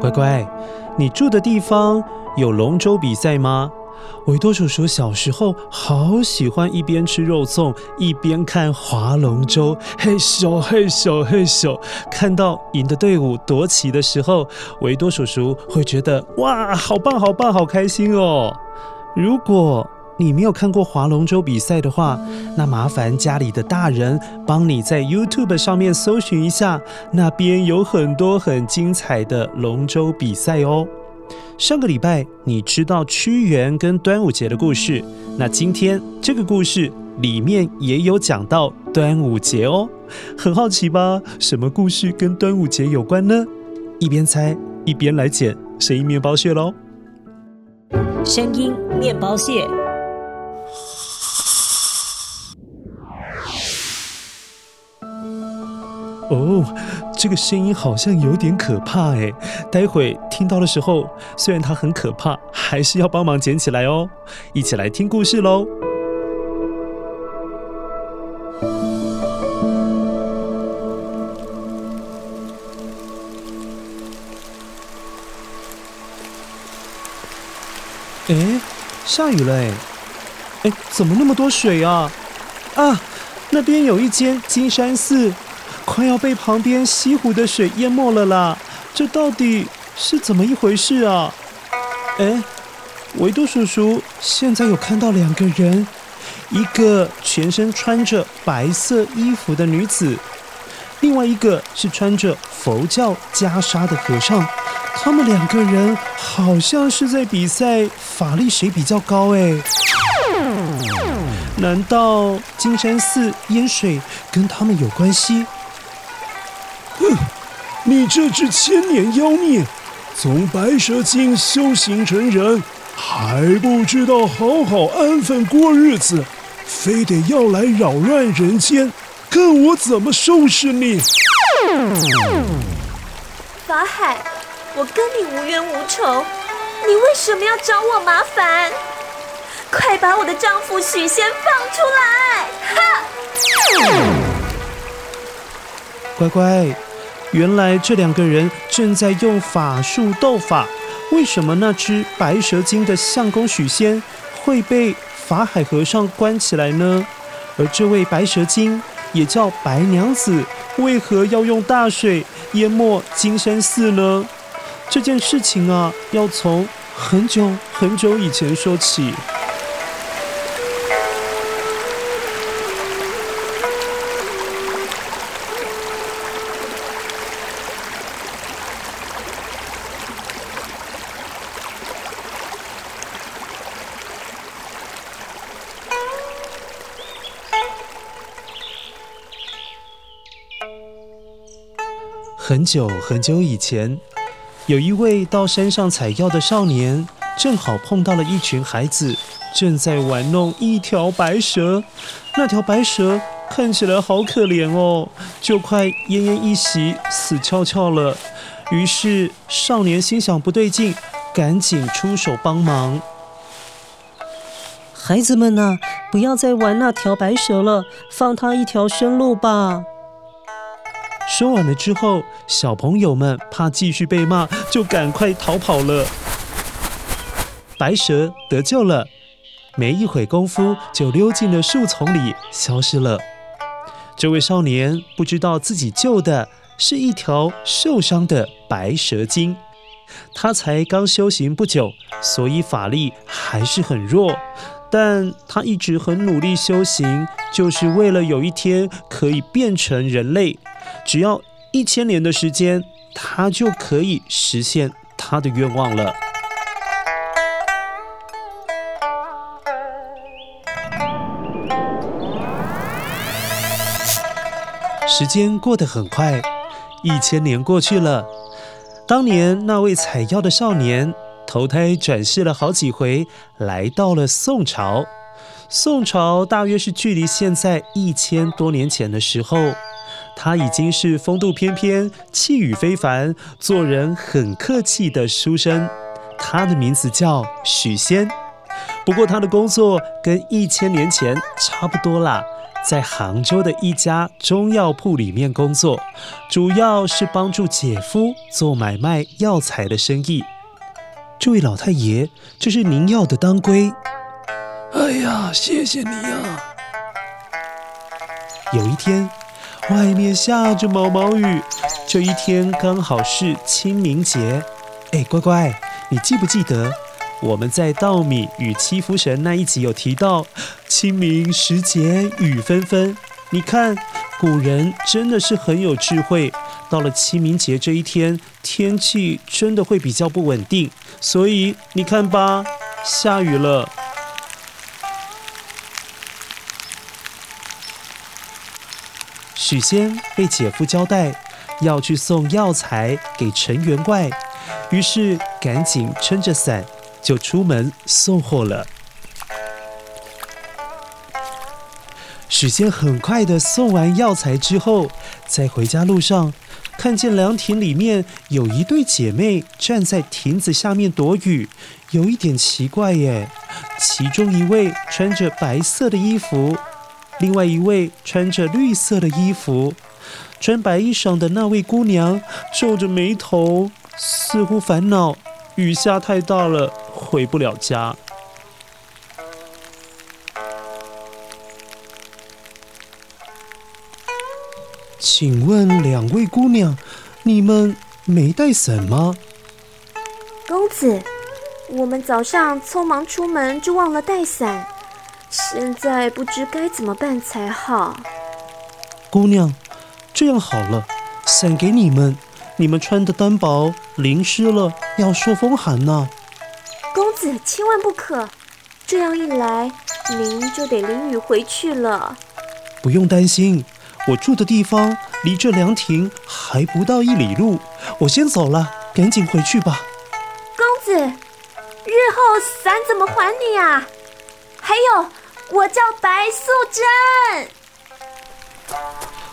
乖乖，你住的地方有龙舟比赛吗？维多叔叔小时候好喜欢一边吃肉粽一边看划龙舟，嘿咻嘿咻嘿咻。看到赢的队伍夺旗的时候，维多叔叔会觉得哇，好棒好棒，好开心哦。如果你没有看过划龙舟比赛的话，那麻烦家里的大人帮你在 YouTube 上面搜寻一下，那边有很多很精彩的龙舟比赛哦。上个礼拜你知道屈原跟端午节的故事，那今天这个故事里面也有讲到端午节哦，很好奇吧？什么故事跟端午节有关呢？一边猜一边来捡声音面包屑喽！声音面包屑。哦，这个声音好像有点可怕哎！待会听到的时候，虽然它很可怕，还是要帮忙捡起来哦。一起来听故事喽！哎，下雨了哎！哎，怎么那么多水啊？啊，那边有一间金山寺。快要被旁边西湖的水淹没了啦！这到底是怎么一回事啊？哎，维多叔叔现在有看到两个人，一个全身穿着白色衣服的女子，另外一个是穿着佛教袈裟的和尚。他们两个人好像是在比赛法力谁比较高哎。难道金山寺淹水跟他们有关系？哼，你这只千年妖孽，从白蛇精修行成人，还不知道好好安分过日子，非得要来扰乱人间，看我怎么收拾你！法海，我跟你无冤无仇，你为什么要找我麻烦？快把我的丈夫许仙放出来！哈！乖乖。原来这两个人正在用法术斗法，为什么那只白蛇精的相公许仙会被法海和尚关起来呢？而这位白蛇精也叫白娘子，为何要用大水淹没金山寺呢？这件事情啊，要从很久很久以前说起。很久很久以前，有一位到山上采药的少年，正好碰到了一群孩子正在玩弄一条白蛇。那条白蛇看起来好可怜哦，就快奄奄一息、死翘翘了。于是少年心想不对劲，赶紧出手帮忙。孩子们呐，不要再玩那条白蛇了，放它一条生路吧。说完了之后，小朋友们怕继续被骂，就赶快逃跑了。白蛇得救了，没一会功夫就溜进了树丛里，消失了。这位少年不知道自己救的是一条受伤的白蛇精，他才刚修行不久，所以法力还是很弱。但他一直很努力修行，就是为了有一天可以变成人类。只要一千年的时间，他就可以实现他的愿望了。时间过得很快，一千年过去了。当年那位采药的少年，投胎转世了好几回，来到了宋朝。宋朝大约是距离现在一千多年前的时候，他已经是风度翩翩、气宇非凡、做人很客气的书生。他的名字叫许仙。不过他的工作跟一千年前差不多啦。在杭州的一家中药铺里面工作，主要是帮助姐夫做买卖药材的生意。这位老太爷，这是您要的当归。哎呀，谢谢你呀！有一天，外面下着毛毛雨，这一天刚好是清明节。哎，乖乖，你记不记得？我们在稻米与七福神那一集有提到，清明时节雨纷纷。你看，古人真的是很有智慧。到了清明节这一天，天气真的会比较不稳定，所以你看吧，下雨了。许仙被姐夫交代要去送药材给陈员外，于是赶紧撑着伞。就出门送货了。许仙很快的送完药材之后，在回家路上，看见凉亭里面有一对姐妹站在亭子下面躲雨，有一点奇怪耶。其中一位穿着白色的衣服，另外一位穿着绿色的衣服。穿白衣裳的那位姑娘皱着眉头，似乎烦恼雨下太大了。回不了家。请问两位姑娘，你们没带伞吗？公子，我们早上匆忙出门就忘了带伞，现在不知该怎么办才好。姑娘，这样好了，伞给你们，你们穿的单薄，淋湿了要受风寒呢。公子千万不可，这样一来，您就得淋雨回去了。不用担心，我住的地方离这凉亭还不到一里路，我先走了，赶紧回去吧。公子，日后伞怎么还你啊？还有，我叫白素贞。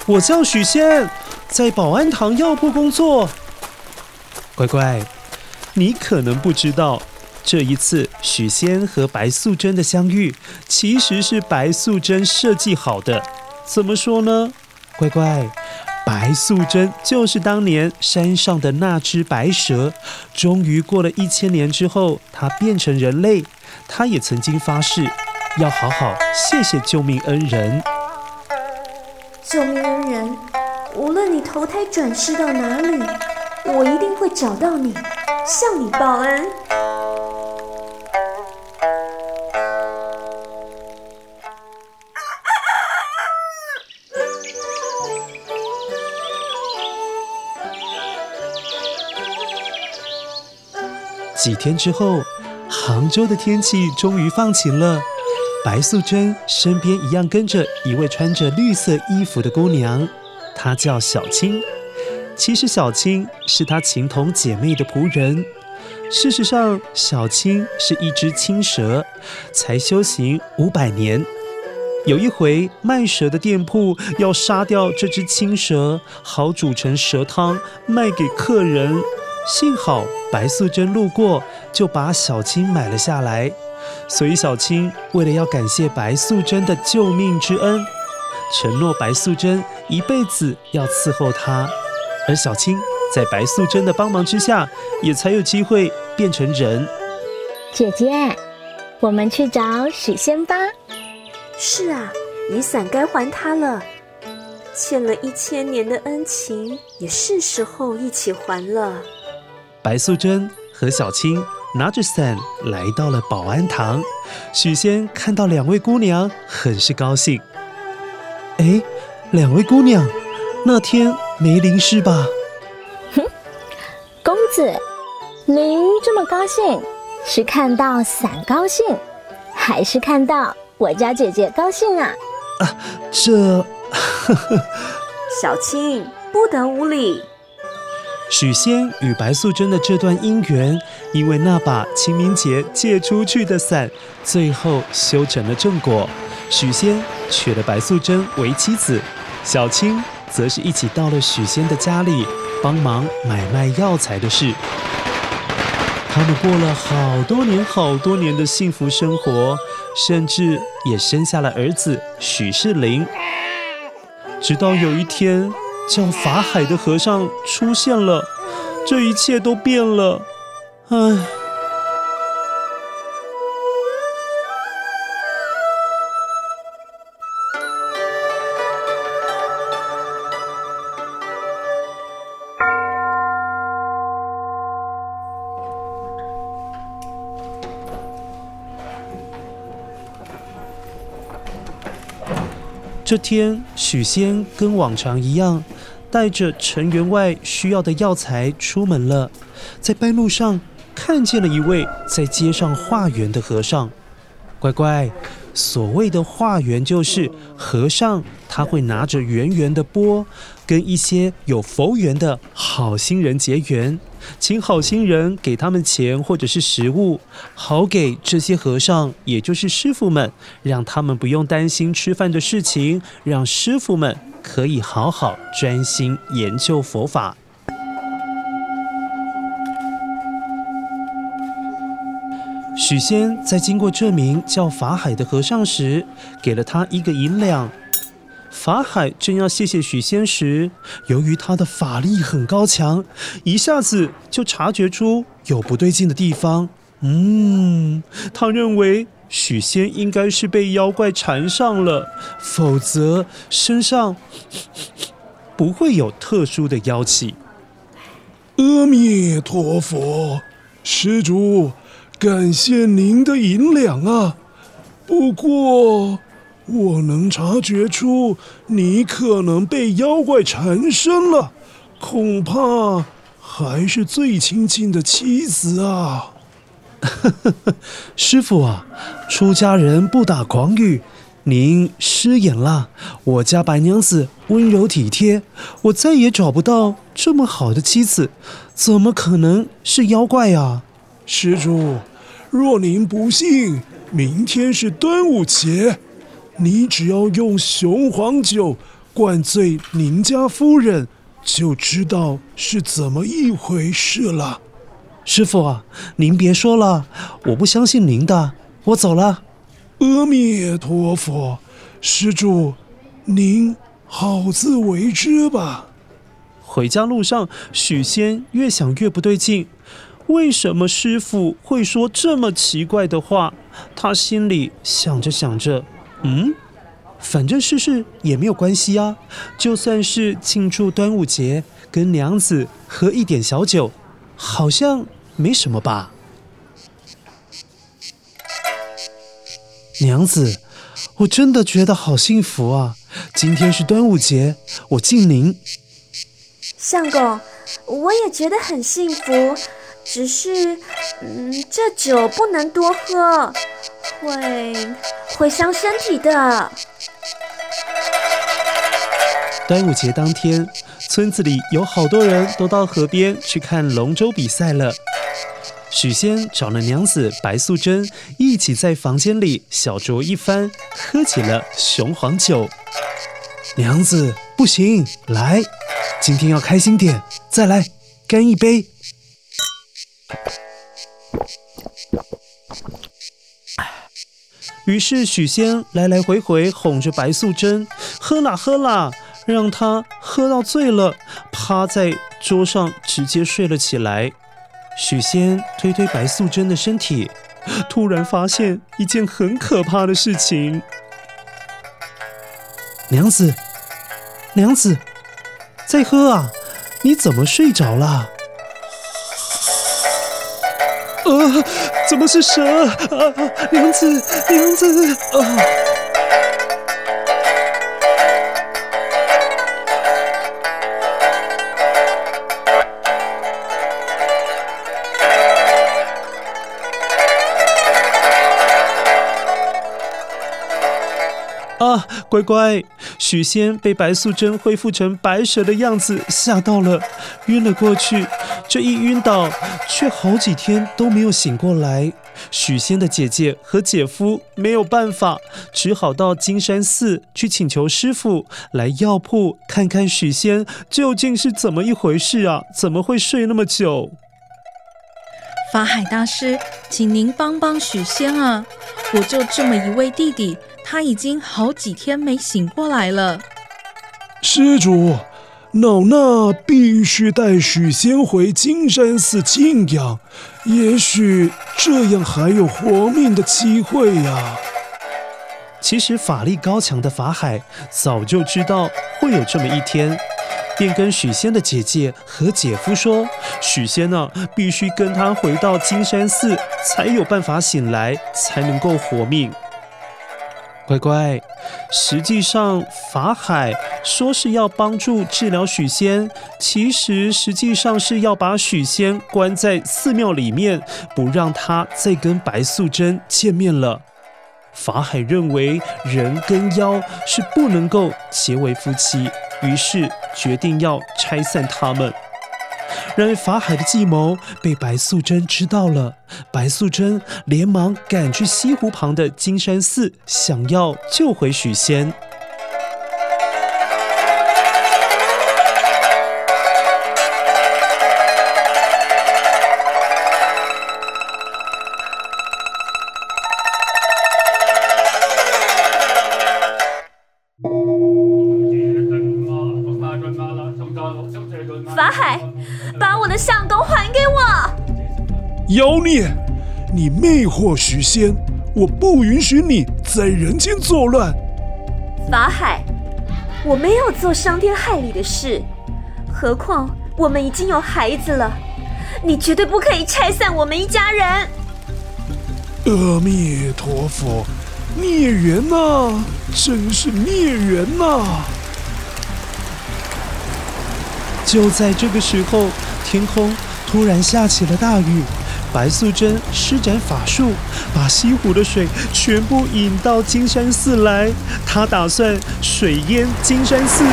我叫许仙，在保安堂药铺工作。乖乖，你可能不知道。这一次，许仙和白素贞的相遇，其实是白素贞设计好的。怎么说呢？乖乖，白素贞就是当年山上的那只白蛇。终于过了一千年之后，她变成人类。她也曾经发誓，要好好谢谢救命恩人。救命恩人，无论你投胎转世到哪里，我一定会找到你，向你报恩。几天之后，杭州的天气终于放晴了。白素贞身边一样跟着一位穿着绿色衣服的姑娘，她叫小青。其实小青是她情同姐妹的仆人。事实上，小青是一只青蛇，才修行五百年。有一回卖蛇的店铺要杀掉这只青蛇，好煮成蛇汤卖给客人。幸好白素贞路过，就把小青买了下来。所以小青为了要感谢白素贞的救命之恩，承诺白素贞一辈子要伺候她。而小青在白素贞的帮忙之下，也才有机会变成人。姐姐，我们去找许仙吧。是啊，雨伞该还他了。欠了一千年的恩情，也是时候一起还了。白素贞和小青拿着伞来到了保安堂。许仙看到两位姑娘，很是高兴。哎，两位姑娘，那天没淋湿吧？哼，公子，您这么高兴，是看到伞高兴，还是看到我家姐姐高兴啊？啊，这，呵呵，小青不得无礼。许仙与白素贞的这段姻缘，因为那把清明节借出去的伞，最后修成了正果。许仙娶了白素贞为妻子，小青则是一起到了许仙的家里，帮忙买卖药材的事。他们过了好多年、好多年的幸福生活，甚至也生下了儿子许仕林。直到有一天。叫法海的和尚出现了，这一切都变了，唉。这天，许仙跟往常一样，带着陈员外需要的药材出门了。在半路上，看见了一位在街上化缘的和尚。乖乖，所谓的化缘，就是和尚他会拿着圆圆的钵，跟一些有佛缘的好心人结缘。请好心人给他们钱或者是食物，好给这些和尚，也就是师傅们，让他们不用担心吃饭的事情，让师傅们可以好好专心研究佛法。许仙在经过这名叫法海的和尚时，给了他一个银两。法海正要谢谢许仙时，由于他的法力很高强，一下子就察觉出有不对劲的地方。嗯，他认为许仙应该是被妖怪缠上了，否则身上不会有特殊的妖气。阿弥陀佛，施主，感谢您的银两啊。不过。我能察觉出你可能被妖怪缠身了，恐怕还是最亲近的妻子啊！师傅啊，出家人不打诳语，您失言了。我家白娘子温柔体贴，我再也找不到这么好的妻子，怎么可能是妖怪啊？施主，若您不信，明天是端午节。你只要用雄黄酒灌醉您家夫人，就知道是怎么一回事了。师傅啊，您别说了，我不相信您的，我走了。阿弥陀佛，施主，您好自为之吧。回家路上，许仙越想越不对劲，为什么师傅会说这么奇怪的话？他心里想着想着。嗯，反正试试也没有关系啊。就算是庆祝端午节，跟娘子喝一点小酒，好像没什么吧。娘子，我真的觉得好幸福啊！今天是端午节，我敬您。相公，我也觉得很幸福，只是，嗯，这酒不能多喝。会会伤身体的。端午节当天，村子里有好多人都到河边去看龙舟比赛了。许仙找了娘子白素贞，一起在房间里小酌一番，喝起了雄黄酒。娘子，不行，来，今天要开心点，再来，干一杯。于是许仙来来回回哄着白素贞，喝啦喝啦，让她喝到醉了，趴在桌上直接睡了起来。许仙推推白素贞的身体，突然发现一件很可怕的事情。娘子，娘子，在喝啊！你怎么睡着了？呃，怎么是蛇？啊，娘子，娘子，啊！啊，乖乖，许仙被白素贞恢复成白蛇的样子吓到了，晕了过去。这一晕倒，却好几天都没有醒过来。许仙的姐姐和姐夫没有办法，只好到金山寺去请求师傅来药铺看看许仙究竟是怎么一回事啊？怎么会睡那么久？法海大师，请您帮帮许仙啊！我就这么一位弟弟。他已经好几天没醒过来了。施主，老衲必须带许仙回金山寺静养，也许这样还有活命的机会呀。其实法力高强的法海早就知道会有这么一天，便跟许仙的姐姐和姐夫说：“许仙呢，必须跟他回到金山寺，才有办法醒来，才能够活命。”乖乖，实际上法海说是要帮助治疗许仙，其实实际上是要把许仙关在寺庙里面，不让他再跟白素贞见面了。法海认为人跟妖是不能够结为夫妻，于是决定要拆散他们。然而法海的计谋被白素贞知道了，白素贞连忙赶去西湖旁的金山寺，想要救回许仙。魅惑许仙，我不允许你在人间作乱。法海，我没有做伤天害理的事，何况我们已经有孩子了，你绝对不可以拆散我们一家人。阿弥陀佛，孽缘呐，真是孽缘呐！就在这个时候，天空突然下起了大雨。白素贞施展法术，把西湖的水全部引到金山寺来。她打算水淹金山寺，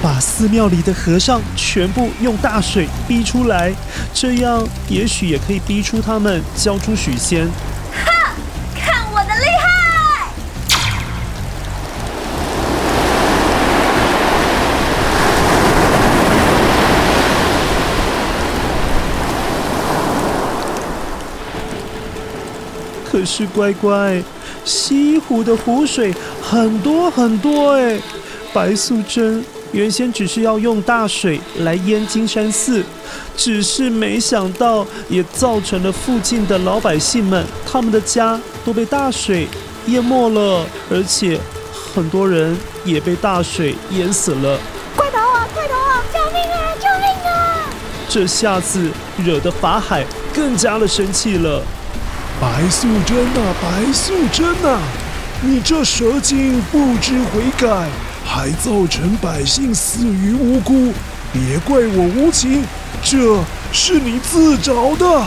把寺庙里的和尚全部用大水逼出来，这样也许也可以逼出他们交出许仙。是乖乖，西湖的湖水很多很多哎。白素贞原先只是要用大水来淹金山寺，只是没想到也造成了附近的老百姓们，他们的家都被大水淹没了，而且很多人也被大水淹死了。快逃啊！快逃啊！救命啊！救命啊！这下子惹得法海更加的生气了。白素贞呐，白素贞呐，你这蛇精不知悔改，还造成百姓死于无辜，别怪我无情，这是你自找的。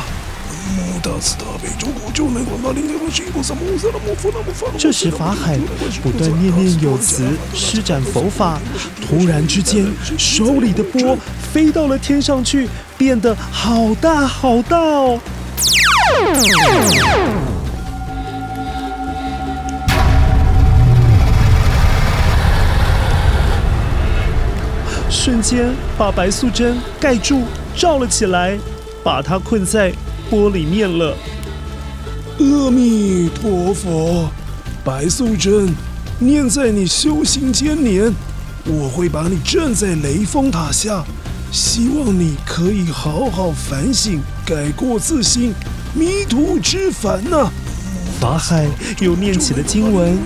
这时法海不断念念有词，施展佛法，突然之间，手里的钵飞到了天上去，变得好大好大哦！间把白素贞盖住，罩了起来，把她困在钵里面了。阿弥陀佛，白素贞，念在你修行千年，我会把你镇在雷峰塔下，希望你可以好好反省，改过自新，迷途知返呐、法海又念起了经文，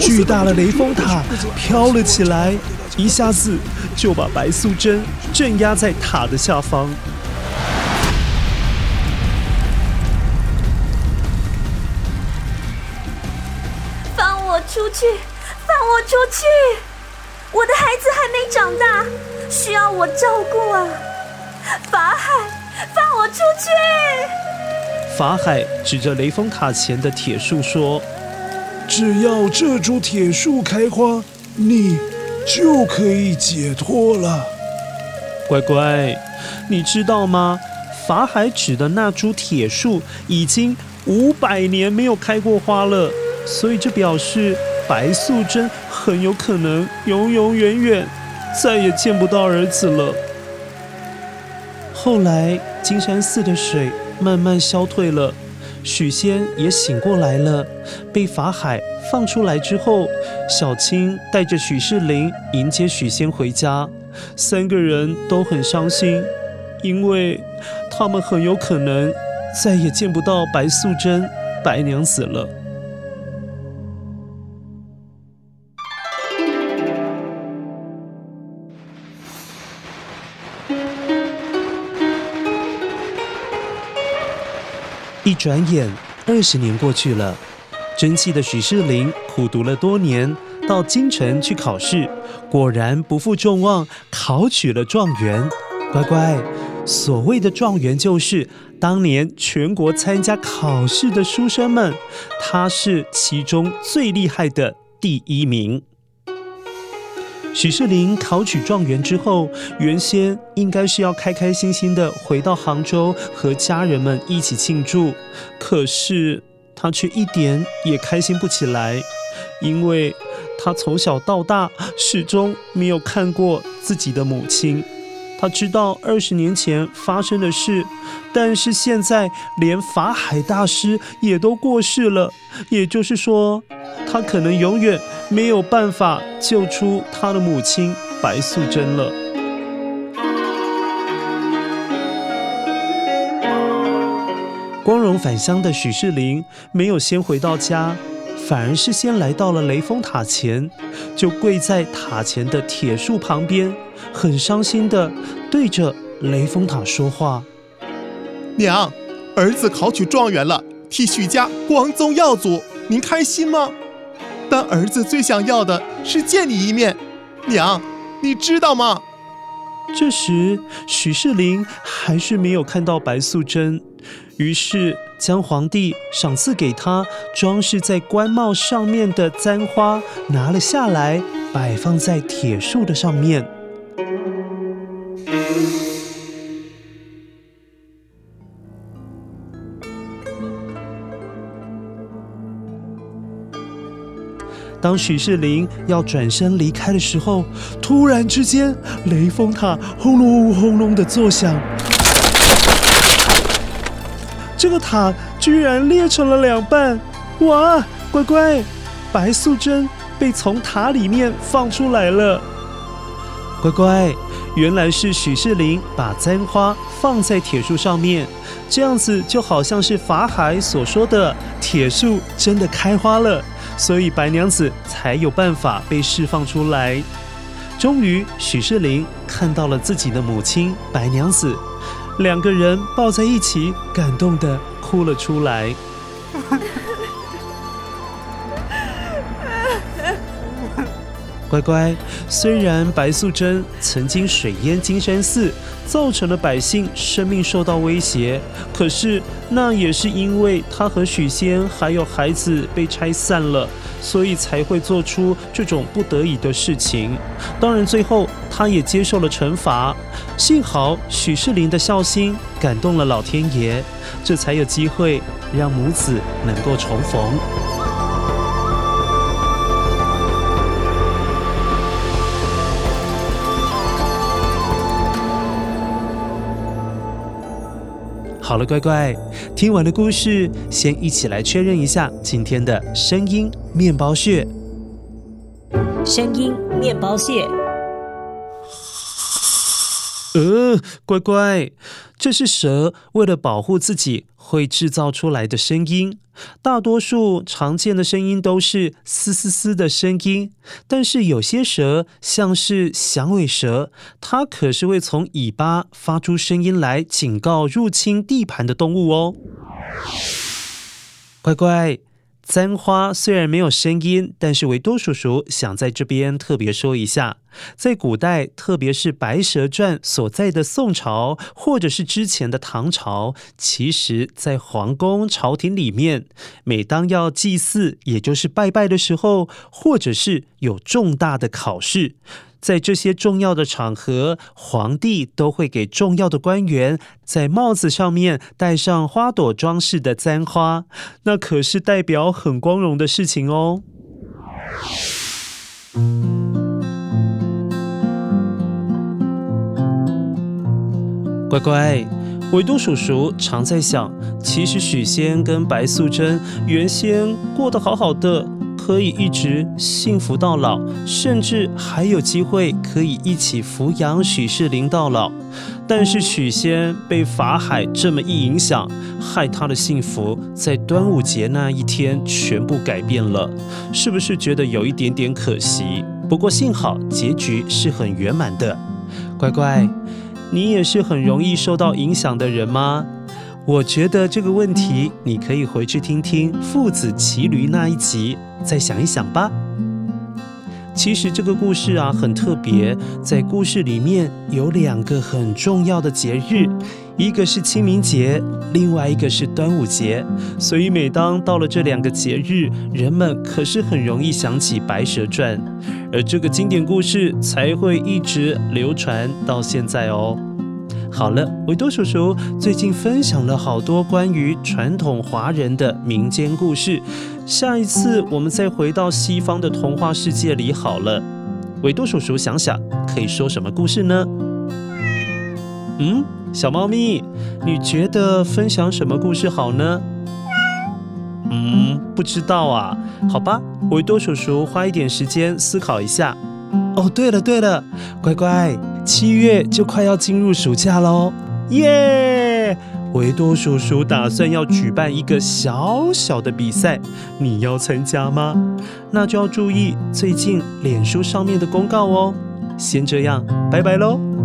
巨大的雷峰塔飘了起来，一下子就把白素贞镇压在塔的下方。放我出去，放我出去！我的孩子还没长大，需要我照顾啊！法海，放我出去！法海指着雷峰塔前的铁树说：“只要这株铁树开花，你就可以解脱了。”乖乖，你知道吗？法海指的那株铁树已经五百年没有开过花了。所以这表示白素贞很有可能永永远远再也见不到儿子了。后来金山寺的水慢慢消退了，许仙也醒过来了。被法海放出来之后，小青带着许仕林迎接许仙回家，三个人都很伤心，因为他们很有可能再也见不到白素贞白娘子了。一转眼，二十年过去了。争气的许仕林苦读了多年，到京城去考试，果然不负众望，考取了状元。乖乖，所谓的状元就是当年全国参加考试的书生们，他是其中最厉害的第一名。许仕林考取状元之后，原先应该是要开开心心的回到杭州和家人们一起庆祝，可是他却一点也开心不起来，因为他从小到大始终没有看过自己的母亲。他知道二十年前发生的事，但是现在连法海大师也都过世了，也就是说，他可能永远没有办法救出他的母亲白素贞了。光荣返乡的许仕林没有先回到家，反而是先来到了雷峰塔前，就跪在塔前的铁树旁边。很伤心的对着雷峰塔说话：“娘，儿子考取状元了，替许家光宗耀祖，您开心吗？但儿子最想要的是见你一面，娘，你知道吗？”这时，许仕林还是没有看到白素贞，于是将皇帝赏赐给他装饰在冠帽上面的簪花拿了下来，摆放在铁树的上面。当许仕林要转身离开的时候，突然之间，雷峰塔轰隆轰隆的作响，这个塔居然裂成了两半！哇，乖乖，白素贞被从塔里面放出来了！乖乖，原来是许仕林把簪花放在铁树上面，这样子就好像是法海所说的，铁树真的开花了。所以白娘子才有办法被释放出来。终于，许仕林看到了自己的母亲白娘子，两个人抱在一起，感动的哭了出来。乖乖，虽然白素贞曾经水淹金山寺，造成了百姓生命受到威胁，可是那也是因为她和许仙还有孩子被拆散了，所以才会做出这种不得已的事情。当然，最后他也接受了惩罚。幸好许世林的孝心感动了老天爷，这才有机会让母子能够重逢。好了，乖乖，听完了故事，先一起来确认一下今天的声音面包屑。声音面包屑。呃，乖乖，这是蛇为了保护自己会制造出来的声音。大多数常见的声音都是嘶嘶嘶的声音，但是有些蛇，像是响尾蛇，它可是会从尾巴发出声音来警告入侵地盘的动物哦。乖乖。簪花虽然没有声音，但是维多叔叔想在这边特别说一下，在古代，特别是《白蛇传》所在的宋朝，或者是之前的唐朝，其实，在皇宫朝廷里面，每当要祭祀，也就是拜拜的时候，或者是有重大的考试。在这些重要的场合，皇帝都会给重要的官员在帽子上面戴上花朵装饰的簪花，那可是代表很光荣的事情哦。乖乖，维多叔叔常在想，其实许仙跟白素贞原先过得好好的。可以一直幸福到老，甚至还有机会可以一起抚养许世林到老。但是许仙被法海这么一影响，害他的幸福在端午节那一天全部改变了，是不是觉得有一点点可惜？不过幸好结局是很圆满的。乖乖，你也是很容易受到影响的人吗？我觉得这个问题你可以回去听听父子骑驴那一集。再想一想吧。其实这个故事啊很特别，在故事里面有两个很重要的节日，一个是清明节，另外一个是端午节。所以每当到了这两个节日，人们可是很容易想起《白蛇传》，而这个经典故事才会一直流传到现在哦。好了，维多叔叔最近分享了好多关于传统华人的民间故事。下一次我们再回到西方的童话世界里好了。维多叔叔想想，可以说什么故事呢？嗯，小猫咪，你觉得分享什么故事好呢？嗯，不知道啊。好吧，维多叔叔花一点时间思考一下。哦，对了对了，乖乖。七月就快要进入暑假喽，耶！维多叔叔打算要举办一个小小的比赛，你要参加吗？那就要注意最近脸书上面的公告哦。先这样，拜拜喽。